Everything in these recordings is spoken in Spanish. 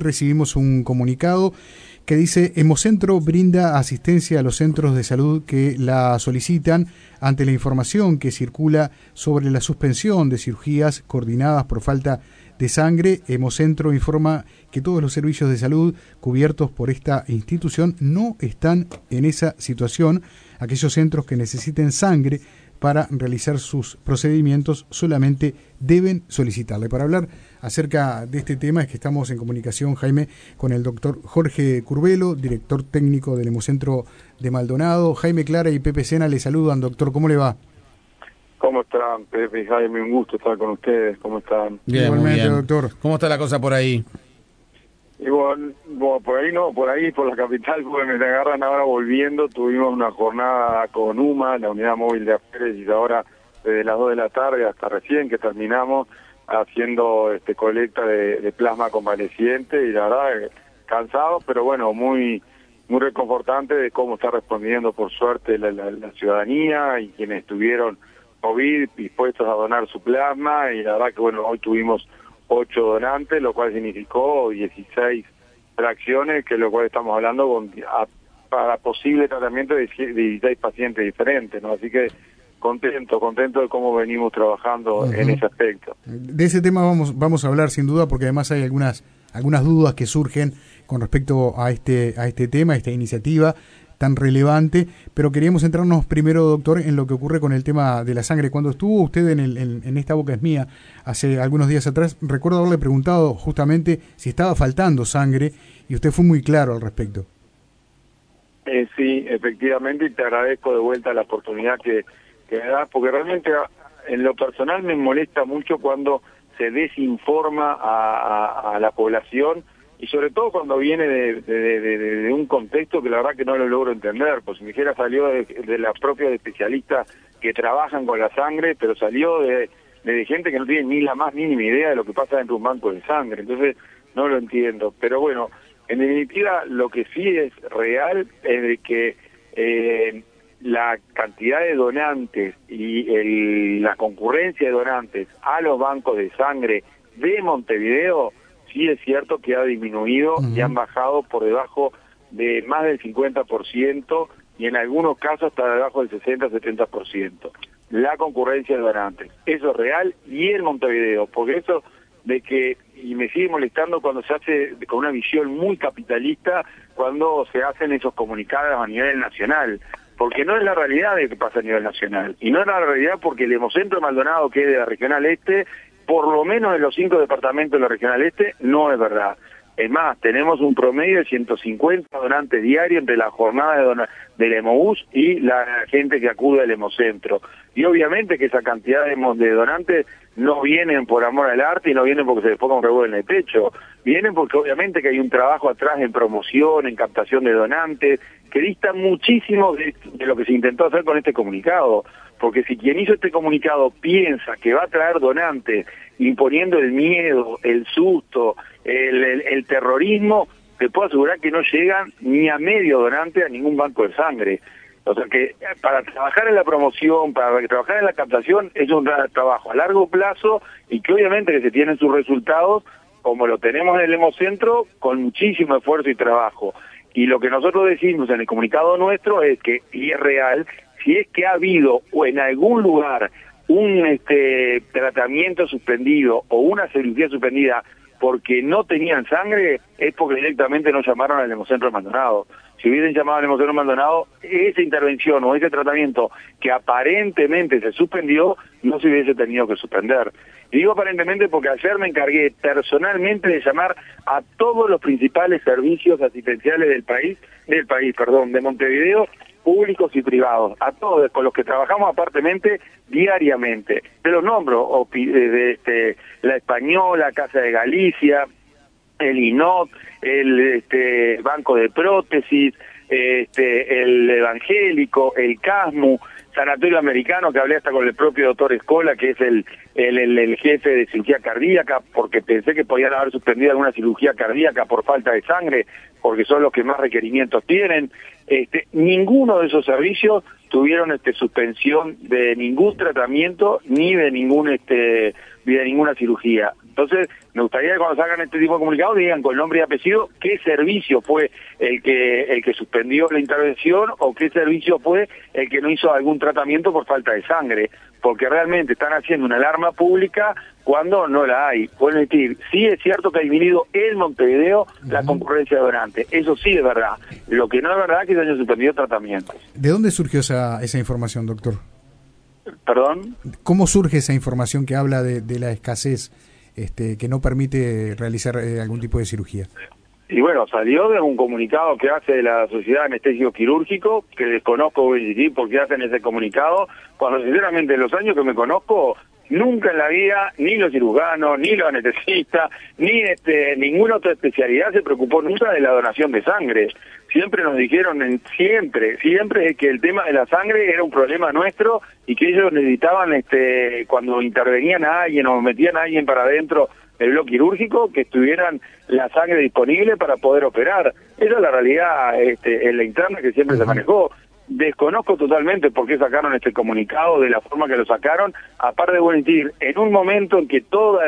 recibimos un comunicado que dice Hemocentro brinda asistencia a los centros de salud que la solicitan ante la información que circula sobre la suspensión de cirugías coordinadas por falta de sangre. Hemocentro informa que todos los servicios de salud cubiertos por esta institución no están en esa situación. Aquellos centros que necesiten sangre para realizar sus procedimientos solamente deben solicitarle. Para hablar acerca de este tema es que estamos en comunicación, Jaime, con el doctor Jorge Curvelo, director técnico del Hemocentro de Maldonado. Jaime Clara y Pepe Sena le saludan, doctor, ¿cómo le va? ¿Cómo están, Pepe y Jaime? Un gusto estar con ustedes. ¿Cómo están? Bien, Igualmente, doctor. ¿Cómo está la cosa por ahí? Y bueno, por ahí no, por ahí, por la capital, porque me agarran ahora volviendo. Tuvimos una jornada con UMA, la unidad móvil de Aferes, y ahora desde las 2 de la tarde hasta recién que terminamos haciendo este colecta de, plasma convaleciente y la verdad eh, cansado, pero bueno, muy muy reconfortante de cómo está respondiendo por suerte la, la ciudadanía y quienes estuvieron COVID dispuestos a donar su plasma y la verdad que bueno, hoy tuvimos ocho donantes, lo cual significó 16 fracciones, que lo cual estamos hablando con, para posible tratamiento de 16 pacientes diferentes, ¿no? Así que contento, contento de cómo venimos trabajando en ese aspecto. De ese tema vamos vamos a hablar sin duda porque además hay algunas algunas dudas que surgen con respecto a este a este tema, a esta iniciativa tan relevante, pero queríamos centrarnos primero, doctor, en lo que ocurre con el tema de la sangre. Cuando estuvo usted en, el, en, esta boca es mía hace algunos días atrás, recuerdo haberle preguntado justamente si estaba faltando sangre y usted fue muy claro al respecto. Eh, sí, efectivamente, y te agradezco de vuelta la oportunidad que, porque realmente en lo personal me molesta mucho cuando se desinforma a, la población y sobre todo cuando viene de, un contexto que la verdad que no lo logro entender, pues si me dijera salió de, la propia especialistas que trabajan con la sangre, pero salió de, gente que no tiene ni la más mínima idea de lo que pasa dentro de un banco de sangre, entonces no lo entiendo, pero bueno, en definitiva lo que sí es real es de que eh, la cantidad de donantes y la concurrencia de donantes a los bancos de sangre de Montevideo sí es cierto que ha disminuido y han bajado por debajo de más del 50% y en algunos casos hasta debajo del 60-70%. La concurrencia de donantes. Eso es real y en Montevideo, porque eso de que, y me sigue molestando cuando se hace con una visión muy capitalista, cuando se hacen esos comunicados a nivel nacional, porque no es la realidad de lo que pasa a nivel nacional, y no es la realidad porque el Hemocentro Maldonado, que es de la Regional Este, por lo menos en los cinco departamentos de la Regional Este, no es verdad. Es más, tenemos un promedio de 150 donantes diarios entre la jornada de del Hemobús y la gente que acude al Hemocentro. Y obviamente que esa cantidad de, de donantes no vienen por amor al arte y no vienen porque se les ponga un revuelo en el pecho. Vienen porque obviamente que hay un trabajo atrás en promoción, en captación de donantes, que dista muchísimo de lo que se intentó hacer con este comunicado porque si quien hizo este comunicado piensa que va a traer donantes imponiendo el miedo, el susto, el, terrorismo, te puedo asegurar que no llegan ni a medio donante a ningún banco de sangre. O sea que para trabajar en la promoción, para trabajar en la captación, es un trabajo a largo plazo y que obviamente que se tienen sus resultados, como lo tenemos en el Hemocentro, con muchísimo esfuerzo y trabajo. Y lo que nosotros decimos en el comunicado nuestro es que, y es real, si es que ha habido o en algún lugar un este, tratamiento suspendido o una cirugía suspendida porque no tenían sangre, es porque directamente no llamaron al hemocentro Maldonado. Si hubiesen llamado al hemocentro Maldonado, esa intervención o ese tratamiento que aparentemente se suspendió, no se hubiese tenido que suspender. Y digo aparentemente porque ayer me encargué personalmente de llamar a todos los principales servicios asistenciales del país, del país, perdón, de Montevideo, públicos y privados, a todos con los que trabajamos apartemente diariamente. Te los nombro, de este, la Española, Casa de Galicia, el INOT, el este, Banco de Prótesis, este, el Evangélico, el CASMU, Sanatorio Americano, que hablé hasta con el propio doctor Escola, que es el, el, el, jefe de cirugía cardíaca, porque pensé que podían haber suspendido alguna cirugía cardíaca por falta de sangre, porque son los que más requerimientos tienen. Este, ninguno de esos servicios tuvieron este, suspensión de ningún tratamiento ni de ningún este, de ninguna cirugía. Entonces, me gustaría que cuando salgan este tipo de comunicados digan con nombre y apellido qué servicio fue el que el que suspendió la intervención o qué servicio fue el que no hizo algún tratamiento por falta de sangre, porque realmente están haciendo una alarma pública cuando no la hay. Pueden decir, sí es cierto que ha disminuido en Montevideo la concurrencia de donantes, eso sí es verdad. Lo que no es verdad es que se hayan suspendido tratamientos. ¿De dónde surgió esa, esa información, doctor? ¿Perdón? ¿Cómo surge esa información que habla de, de la escasez este, que no permite realizar eh, algún tipo de cirugía? Y bueno, salió de un comunicado que hace la Sociedad Anestesio Quirúrgico, que desconozco por qué hacen ese comunicado, cuando sinceramente en los años que me conozco Nunca en la vida, ni los cirujanos, ni los anestesistas, ni este, ninguna otra especialidad se preocupó nunca de la donación de sangre. Siempre nos dijeron, en, siempre, siempre que el tema de la sangre era un problema nuestro y que ellos necesitaban, este, cuando intervenían a alguien o metían a alguien para adentro del bloque quirúrgico, que estuvieran la sangre disponible para poder operar. Esa es la realidad este, en la interna que siempre se manejó. Desconozco totalmente por qué sacaron este comunicado de la forma que lo sacaron, aparte de bueno, en un momento en que todo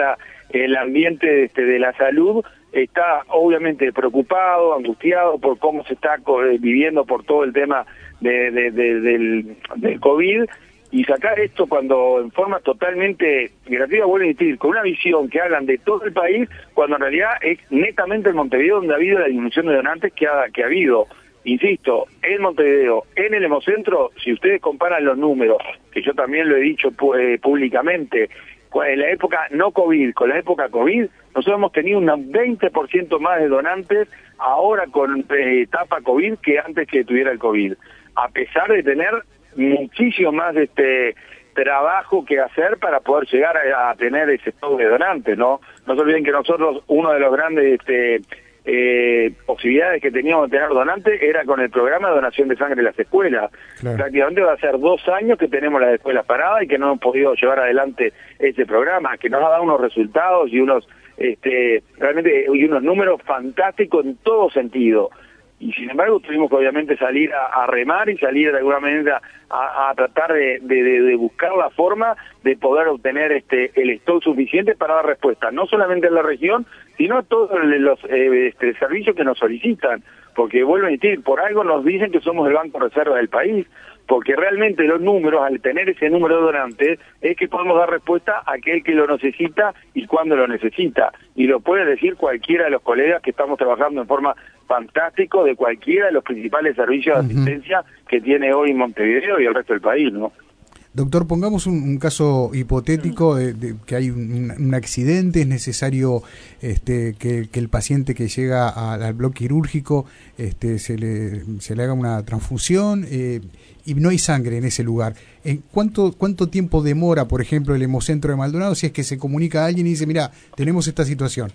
el ambiente este, de la salud está obviamente preocupado, angustiado por cómo se está eh, viviendo por todo el tema de, del, COVID, y sacar esto cuando en forma totalmente gratuita, vuelvo a decir, con una visión que hagan de todo el país, cuando en realidad es netamente en Montevideo donde ha habido la disminución de donantes que ha, que ha habido. Insisto, en Montevideo, en el Hemocentro, si ustedes comparan los números, que yo también lo he dicho eh, públicamente, en la época no COVID con la época COVID, nosotros hemos tenido un 20% más de donantes ahora con eh, etapa COVID que antes que tuviera el COVID, a pesar de tener muchísimo más este trabajo que hacer para poder llegar a, tener ese stock de donantes, ¿no? No se olviden que nosotros, uno de los grandes este, eh, posibilidades que teníamos de tener donantes era con el programa de donación de sangre en las escuelas. Prácticamente va a ser dos años que tenemos las escuelas paradas y que no hemos podido llevar adelante ese programa, que nos ha dado unos resultados y unos este, realmente y unos números fantásticos en todo sentido y sin embargo tuvimos que obviamente salir a, remar y salir de alguna manera a, tratar de, de, buscar la forma de poder obtener este el stock suficiente para dar respuesta, no solamente en la región, sino todos los eh, este, servicios que nos solicitan, porque vuelvo a decir, por algo nos dicen que somos el Banco Reserva del país, porque realmente los números, al tener ese número de donantes, es que podemos dar respuesta a aquel que lo necesita y cuando lo necesita. Y lo puede decir cualquiera de los colegas que estamos trabajando en forma fantástico de cualquiera de los principales servicios de asistencia que tiene hoy Montevideo y el resto del país, ¿no? Doctor, pongamos un, caso hipotético de, que hay un, accidente, es necesario este, que, el paciente que llega al bloque quirúrgico este, se, le, se le haga una transfusión eh, y no hay sangre en ese lugar. ¿En cuánto, ¿Cuánto tiempo demora, por ejemplo, el hemocentro de Maldonado si es que se comunica a alguien y dice, mira, tenemos esta situación?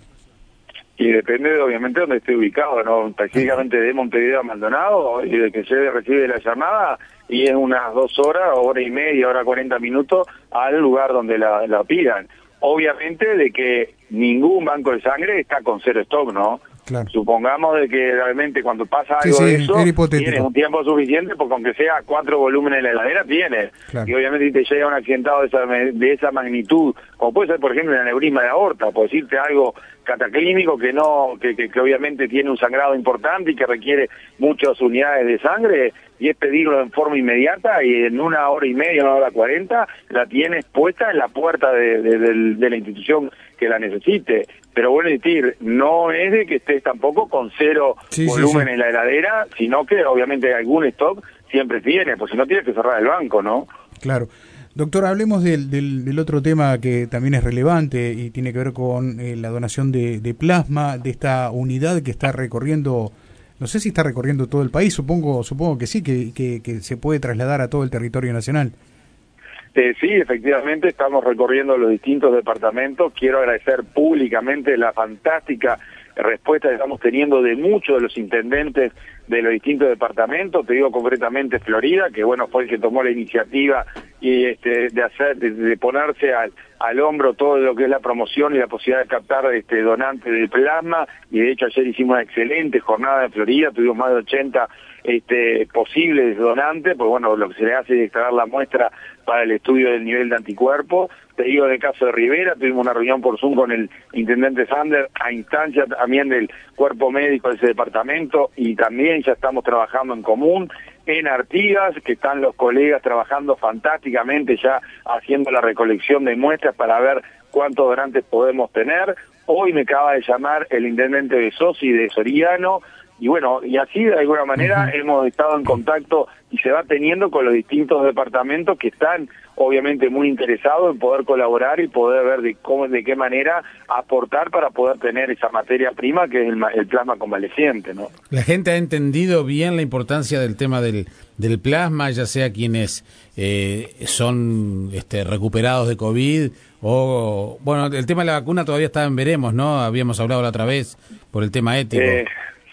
Y depende, obviamente, de donde esté ubicado, ¿no? Específicamente de Montevideo a Maldonado, y de que se recibe la llamada, y es unas dos horas, hora y media, hora cuarenta minutos, al lugar donde la, la pidan. Obviamente de que ningún banco de sangre está con cero stock, ¿no? Supongamos de que realmente cuando pasa algo de eso, tienes un tiempo suficiente, porque aunque sea cuatro volúmenes en la heladera, tienes. Y obviamente si te llega un accidentado de esa, de esa magnitud, como puede ser, por ejemplo, el aneurisma de aorta, por decirte algo cataclínico que no que, que, obviamente tiene un sangrado importante y que requiere muchas unidades de sangre, y es pedirlo en forma inmediata y en una hora y media, una hora cuarenta, la tienes puesta en la puerta de, de la institución que la necesite. Pero bueno, decir, no es de que estés tampoco con cero volumen en la heladera, sino que obviamente algún stock siempre tiene, pues si no tienes que cerrar el banco, ¿no? Claro. Doctor, hablemos del, otro tema que también es relevante y tiene que ver con eh, la donación de, de, plasma, de esta unidad que está recorriendo, no sé si está recorriendo todo el país, supongo, supongo que sí, que, que, se puede trasladar a todo el territorio nacional. Este, sí, efectivamente, estamos recorriendo los distintos departamentos. Quiero agradecer públicamente la fantástica respuesta que estamos teniendo de muchos de los intendentes de los distintos departamentos. Te digo concretamente Florida, que bueno, fue el que tomó la iniciativa y este, de hacer, de, ponerse al, al hombro todo lo que es la promoción y la posibilidad de captar este donantes del plasma y de hecho ayer hicimos una excelente jornada en Florida, tuvimos más de 80 este, posibles donantes, pues bueno, lo que se le hace es extraer la muestra para el estudio del nivel de anticuerpo. Te digo en el caso de Rivera, tuvimos una reunión por Zoom con el intendente Sander a instancia también del cuerpo médico de ese departamento y también ya estamos trabajando en común en Artigas, que están los colegas trabajando fantásticamente ya haciendo la recolección de muestras para ver cuántos donantes podemos tener. Hoy me acaba de llamar el intendente de Sosi de Soriano, y bueno, y así de alguna manera hemos estado en contacto y se va teniendo con los distintos departamentos que están obviamente muy interesados en poder colaborar y poder ver de cómo, de qué manera aportar para poder tener esa materia prima que es el, plasma convaleciente, ¿no? La gente ha entendido bien la importancia del tema del, del plasma, ya sea quienes eh, son este, recuperados de COVID o, bueno, el tema de la vacuna todavía está en veremos, ¿no? Habíamos hablado la otra vez por el tema ético. Eh,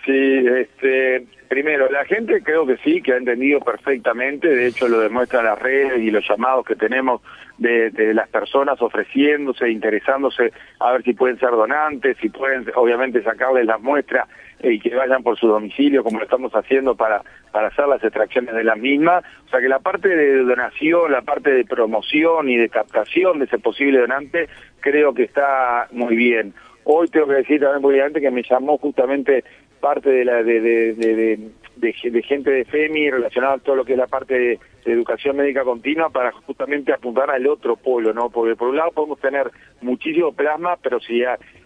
Sí, este, primero, la gente creo que sí, que ha entendido perfectamente, de hecho lo demuestra las redes y los llamados que tenemos de, de las personas ofreciéndose, interesándose a ver si pueden ser donantes, si pueden obviamente sacarles las muestras y que vayan por su domicilio como lo estamos haciendo para, para hacer las extracciones de las mismas. O sea que la parte de donación, la parte de promoción y de captación de ese posible donante creo que está muy bien. Hoy tengo que decir también muy que me llamó justamente parte de la de, gente de FEMI relacionada a todo lo que es la parte de, educación médica continua para justamente apuntar al otro polo, ¿no? Porque por un lado podemos tener muchísimo plasma, pero si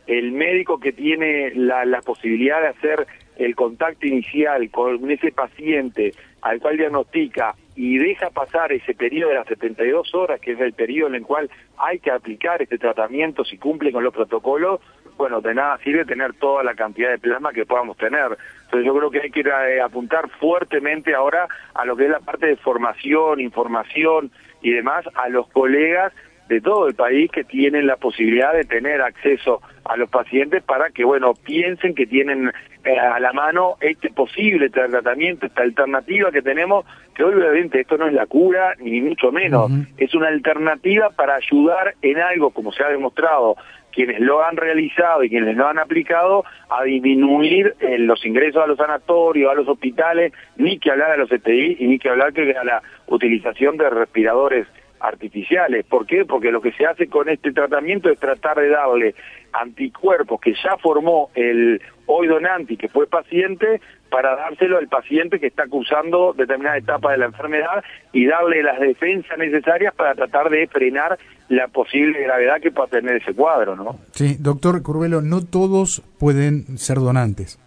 el médico que tiene la, la posibilidad de hacer el contacto inicial con ese paciente al cual diagnostica y deja pasar ese periodo de las 72 horas, que es el periodo en el cual hay que aplicar este tratamiento si cumple con los protocolos, bueno, de nada sirve tener toda la cantidad de plasma que podamos tener. Entonces yo creo que hay que ir a, eh, apuntar fuertemente ahora a lo que es la parte de formación, información y demás a los colegas de todo el país que tienen la posibilidad de tener acceso a los pacientes para que, bueno, piensen que tienen eh, a la mano este posible tratamiento, esta alternativa que tenemos, que obviamente esto no es la cura, ni mucho menos, es una alternativa para ayudar en algo, como se ha demostrado, quienes lo han realizado y quienes lo han aplicado a disminuir eh, los ingresos a los sanatorios, a los hospitales, ni que hablar a los ETI y ni que hablar que a la utilización de respiradores artificiales. ¿Por qué? Porque lo que se hace con este tratamiento es tratar de darle anticuerpos que ya formó el hoy donante y que fue paciente para dárselo al paciente que está cursando determinada etapa de la enfermedad y darle las defensas necesarias para tratar de frenar la posible gravedad que pueda tener ese cuadro, ¿no? Sí, doctor Curvelo, no todos pueden ser donantes.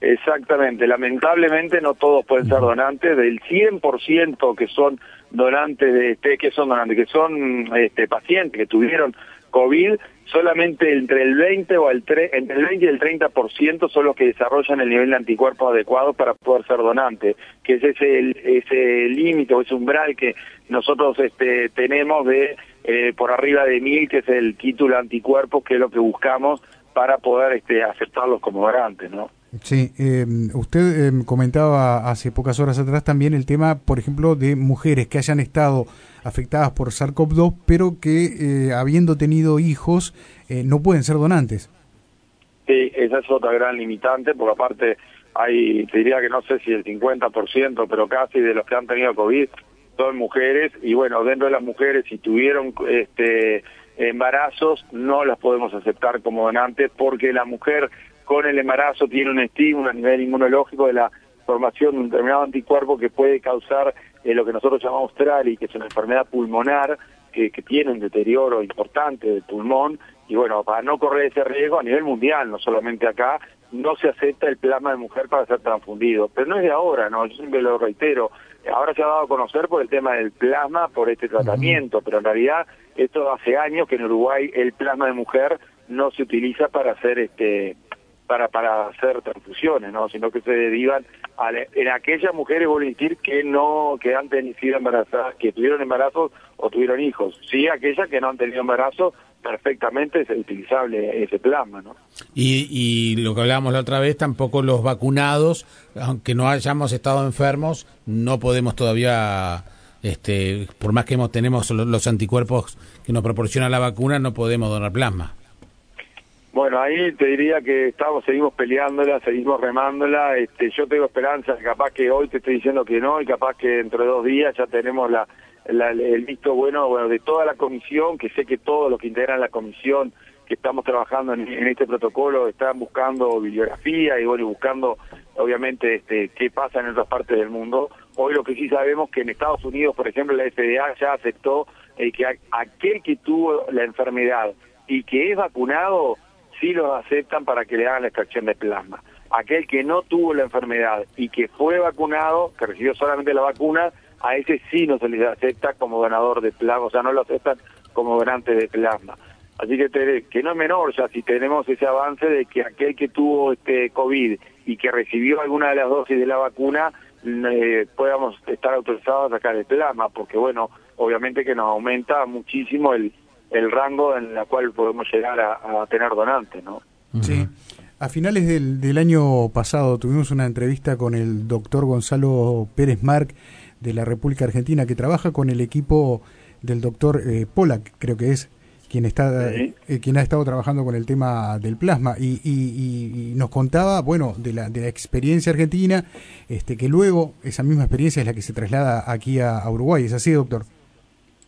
Exactamente, lamentablemente no todos pueden ser donantes, del 100% que son donantes de este, que son donantes, que son este, pacientes que tuvieron COVID, solamente entre el 20 o el entre el 20 y el 30% son los que desarrollan el nivel de anticuerpos adecuado para poder ser donante, que es ese ese límite o ese umbral que nosotros este tenemos de eh, por arriba de mil, que es el título anticuerpos, que es lo que buscamos para poder este aceptarlos como donantes, ¿no? Sí, eh, usted em, comentaba hace pocas horas atrás también el tema, por ejemplo, de mujeres que hayan estado afectadas por SARS-CoV-2, pero que eh, habiendo tenido hijos eh, no pueden ser donantes. Sí, esa es otra gran limitante, porque aparte hay, te diría que no sé si el 50%, pero casi de los que han tenido COVID son mujeres, y bueno, dentro de las mujeres, si tuvieron este embarazos, no las podemos aceptar como donantes, porque la mujer con el embarazo tiene un estímulo a nivel inmunológico de la formación de un determinado anticuerpo que puede causar eh, lo que nosotros llamamos TRALI, que es una enfermedad pulmonar que, que tiene un deterioro importante del pulmón. Y bueno, para no correr ese riesgo a nivel mundial, no solamente acá, no se acepta el plasma de mujer para ser transfundido. Pero no es de ahora, no, yo siempre lo reitero. Ahora se ha dado a conocer por el tema del plasma, por este tratamiento, pero en realidad esto hace años que en Uruguay el plasma de mujer no se utiliza para hacer este para, para hacer transfusiones, ¿no? sino que se derivan a, en aquellas mujeres, voy a decir, que no, que han tenido embarazadas, que tuvieron embarazos o tuvieron hijos. Sí, aquellas que no han tenido embarazo, perfectamente es utilizable ese plasma, ¿no? Y, y lo que hablábamos la otra vez, tampoco los vacunados, aunque no hayamos estado enfermos, no podemos todavía este, por más que hemos, tenemos los anticuerpos que nos proporciona la vacuna, no podemos donar plasma. Bueno, ahí te diría que estamos, seguimos peleándola, seguimos remándola. Este, yo tengo esperanza, capaz que hoy te estoy diciendo que no y capaz que dentro de dos días ya tenemos la, el visto bueno, bueno de toda la comisión, que sé que todos los que integran la comisión que estamos trabajando en, este protocolo están buscando bibliografía y bueno, buscando obviamente este, qué pasa en otras partes del mundo. Hoy lo que sí sabemos que en Estados Unidos, por ejemplo, la FDA ya aceptó eh, que aquel que tuvo la enfermedad y que es vacunado, sí lo aceptan para que le hagan la extracción de plasma. Aquel que no tuvo la enfermedad y que fue vacunado, que recibió solamente la vacuna, a ese sí no se le acepta como donador de plasma, o sea, no lo aceptan como donante de plasma. Así que, que no es menor ya si tenemos ese avance de que aquel que tuvo este COVID y que recibió alguna de las dosis de la vacuna, eh, podamos estar autorizados a sacar el plasma, porque bueno, obviamente que nos aumenta muchísimo el, el rango en el cual podemos llegar a, tener donantes, ¿no? Sí. A finales del, del, año pasado tuvimos una entrevista con el doctor Gonzalo Pérez Marc de la República Argentina, que trabaja con el equipo del doctor eh, Polak, creo que es, quien está eh, quien ha estado trabajando con el tema del plasma. Y, y, nos contaba bueno de la, de la experiencia argentina este que luego esa misma experiencia es la que se traslada aquí a, Uruguay. Es así doctor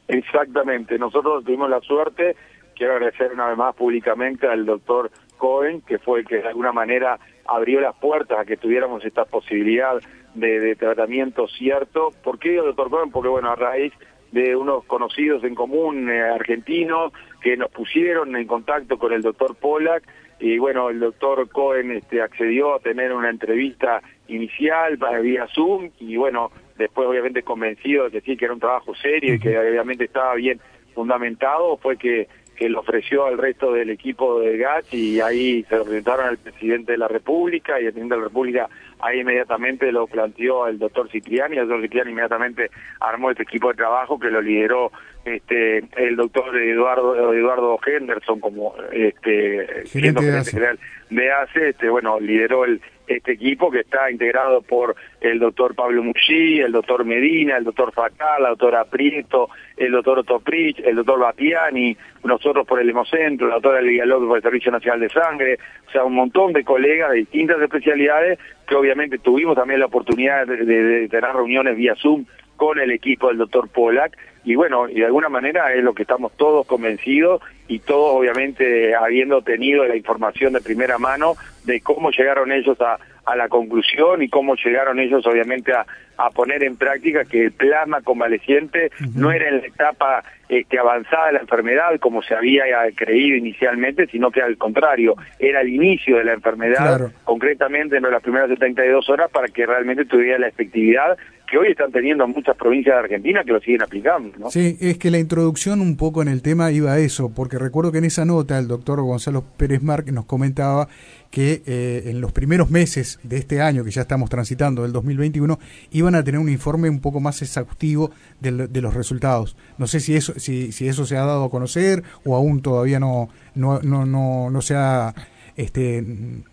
exactamente nosotros tuvimos la suerte quiero agradecer una vez más públicamente al doctor Cohen que fue el que de alguna manera abrió las puertas a que tuviéramos esta posibilidad de, de tratamiento cierto ¿por qué doctor Cohen? porque bueno a raíz de unos conocidos en común eh, argentinos que nos pusieron en contacto con el doctor Pollack y bueno, el doctor Cohen este, accedió a tener una entrevista inicial para vía Zoom y bueno, después obviamente convencido de que sí, que era un trabajo serio y que obviamente estaba bien fundamentado, fue que, que lo ofreció al resto del equipo de GATS y ahí se lo presentaron al presidente de la República y el presidente de la República ahí inmediatamente lo planteó el doctor Cipriani, el doctor Cipriani inmediatamente armó este equipo de trabajo que lo lideró este el doctor Eduardo Eduardo Henderson como este siendo gerente general de ACE, este bueno, lideró el este equipo que está integrado por el doctor Pablo Muxí, el doctor Medina, el doctor Facal, la doctora Prieto, el doctor Otoprich, el doctor Batiani, nosotros por el Hemocentro, la doctora Lidia López por el Servicio Nacional de Sangre, o sea, un montón de colegas de distintas especialidades que obviamente tuvimos también la oportunidad de, tener reuniones vía Zoom con el equipo del doctor Polak y bueno, y de alguna manera es lo que estamos todos convencidos y todos obviamente habiendo tenido la información de primera mano de cómo llegaron ellos a, a la conclusión y cómo llegaron ellos obviamente a, a poner en práctica que el plasma convaleciente no era en la etapa este, avanzada de la enfermedad como se había creído inicialmente, sino que al contrario, era el inicio de la enfermedad, concretamente en las primeras 72 horas para que realmente tuviera la efectividad que hoy están teniendo muchas provincias de Argentina que lo siguen aplicando. ¿no? Sí, es que la introducción un poco en el tema iba a eso, porque recuerdo que en esa nota el doctor Gonzalo Pérez Marc nos comentaba que eh, en los primeros meses de este año, que ya estamos transitando, del 2021, iban a tener un informe un poco más exhaustivo de, de los resultados. No sé si eso, si, si eso se ha dado a conocer o aún todavía no, no, no, no, no se ha este,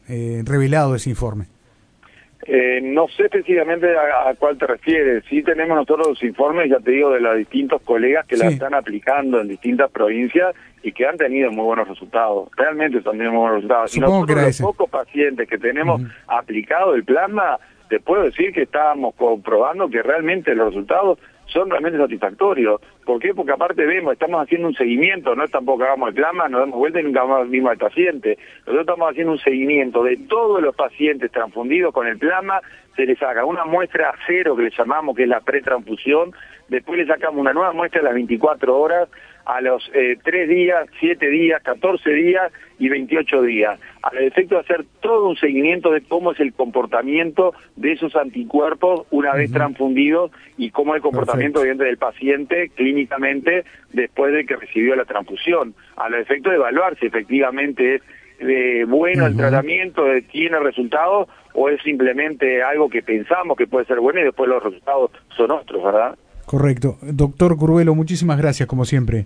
eh, revelado ese informe. Eh, no sé precisamente a, cuál te refieres. Sí tenemos nosotros los informes, ya te digo, de los distintos colegas que la están aplicando en distintas provincias y que han tenido muy buenos resultados. Realmente están teniendo muy buenos resultados. y nosotros los pocos pacientes que tenemos aplicado el plasma, te puedo decir que estábamos comprobando que realmente los resultados son realmente satisfactorios. ¿Por qué? Porque aparte vemos, estamos haciendo un seguimiento, no es tampoco hagamos el plasma, nos damos vuelta y nunca más mismo al paciente. Nosotros estamos haciendo un seguimiento de todos los pacientes transfundidos con el plasma, se les saca una muestra cero que le llamamos, que es la pretransfusión, después le sacamos una nueva muestra a las 24 horas, a los eh, 3 días, 7 días, 14 días y 28 días, al efecto de hacer todo un seguimiento de cómo es el comportamiento de esos anticuerpos una vez transfundidos y cómo es el comportamiento del paciente clínicamente después de que recibió la transfusión, al efecto de evaluar si efectivamente es de bueno el tratamiento, tiene resultados o es simplemente algo que pensamos que puede ser bueno y después los resultados son otros, ¿verdad? Correcto. Doctor Curvelo, muchísimas gracias, como siempre.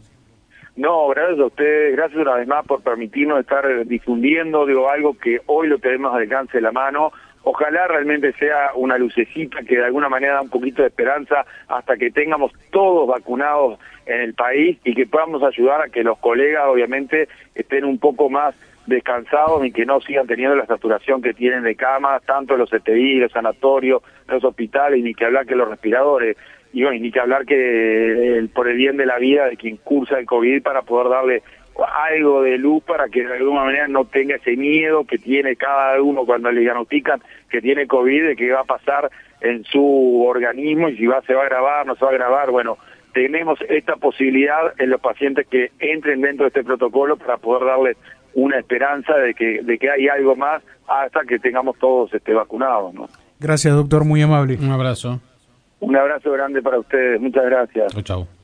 No, gracias a ustedes, gracias una vez más por permitirnos estar difundiendo digo, algo que hoy lo tenemos al alcance de la mano. ojalá realmente sea una lucecita que de alguna manera da un poquito de esperanza hasta que tengamos todos vacunados en el país y que podamos ayudar a que los colegas obviamente estén un poco más descansados y que no sigan teniendo la saturación que tienen de camas, tanto los CTI, los sanatorios, los hospitales, ni que hablar que los respiradores, y ni que hablar que por el bien de la vida de quien cursa el COVID para poder darle algo de luz para que de alguna manera no tenga ese miedo que tiene cada uno cuando le diagnostican que tiene COVID, de que va a pasar en su organismo y si va, se va a grabar, no se va a grabar. Bueno, tenemos esta posibilidad en los pacientes que entren dentro de este protocolo para poder darles una esperanza de que, de que hay algo más hasta que tengamos todos este, vacunados. ¿no? Gracias, doctor, muy amable. Un abrazo. Un abrazo grande para ustedes, muchas gracias. Chao, chao.